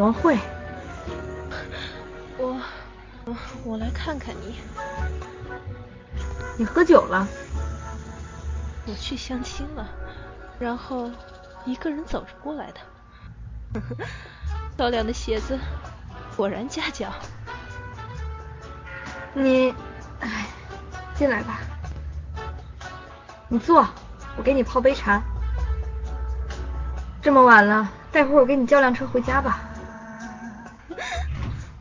王慧，我我我来看看你。你喝酒了？我去相亲了，然后一个人走着过来的。呵呵，漂亮的鞋子，果然夹脚。你，哎，进来吧。你坐，我给你泡杯茶。这么晚了，待会儿我给你叫辆车回家吧。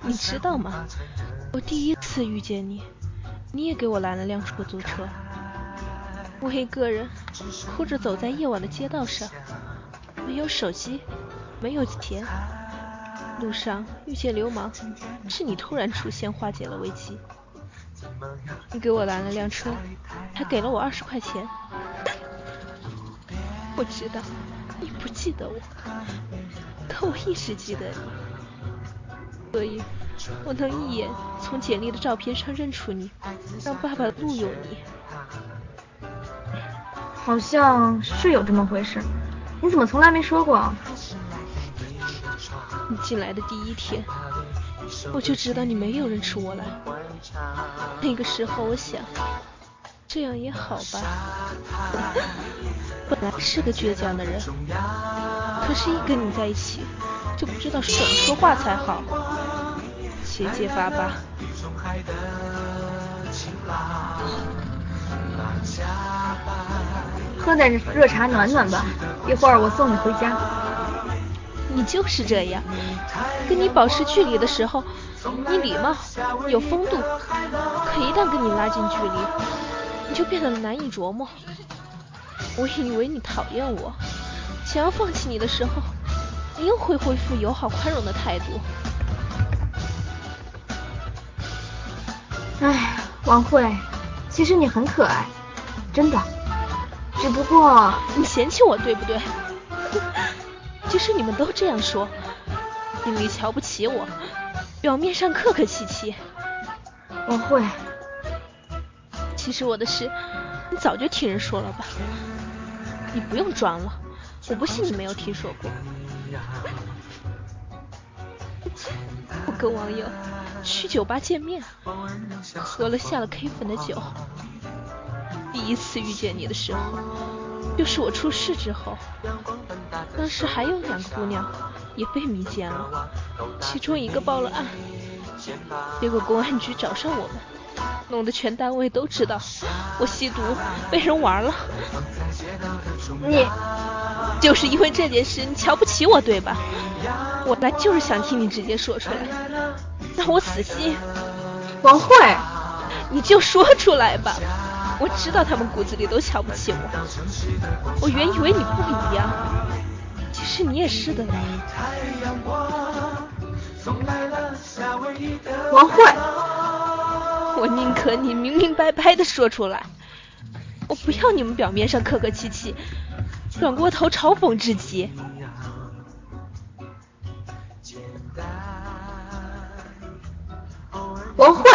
你知道吗？我第一次遇见你，你也给我拦了辆出租车。我一个人哭着走在夜晚的街道上，没有手机，没有钱。路上遇见流氓，是你突然出现化解了危机。你给我拦了辆车，还给了我二十块钱。我知道。你不记得我，可我一直记得你，所以我能一眼从简历的照片上认出你，让爸爸录用你。好像是有这么回事，你怎么从来没说过？你进来的第一天，我就知道你没有认出我来。那个时候我想。这样也好吧。本来是个倔强的人，可是，一跟你在一起，就不知道怎么说话才好，结结巴巴。喝点热茶暖暖吧，一会儿我送你回家。你就是这样，跟你保持距离的时候，你礼貌有风度，可一旦跟你拉近距离。你就变得难以琢磨。我以为你讨厌我，想要放弃你的时候，你又会恢复友好宽容的态度。哎，王慧，其实你很可爱，真的。只不过你嫌弃我，对不对？其实你们都这样说，心里瞧不起我，表面上客客气气。王慧。其实我的事，你早就听人说了吧？你不用装了，我不信你没有听说过。我跟网友去酒吧见面，喝了下了 K 粉的酒。第一次遇见你的时候，又是我出事之后。当时还有两个姑娘也被迷奸了，其中一个报了案，结果公安局找上我们。弄得全单位都知道我吸毒被人玩了，你就是因为这件事你瞧不起我对吧？我来就是想听你直接说出来，让我死心。王慧，你就说出来吧，我知道他们骨子里都瞧不起我，我原以为你不一样，其实你也是的。王慧。我宁可你明明白白的说出来，我不要你们表面上客客气气，转过头嘲讽至极。王慧，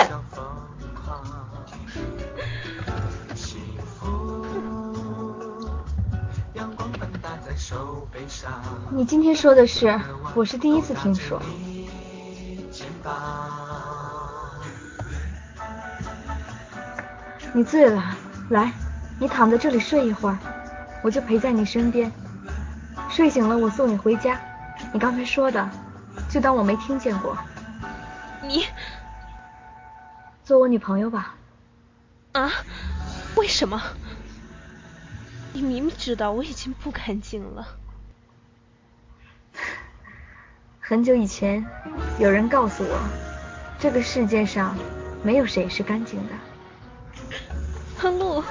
你今天说的是，我是第一次听说。你醉了，来，你躺在这里睡一会儿，我就陪在你身边。睡醒了，我送你回家。你刚才说的，就当我没听见过。你做我女朋友吧。啊？为什么？你明明知道我已经不干净了。很久以前，有人告诉我，这个世界上没有谁是干净的。路，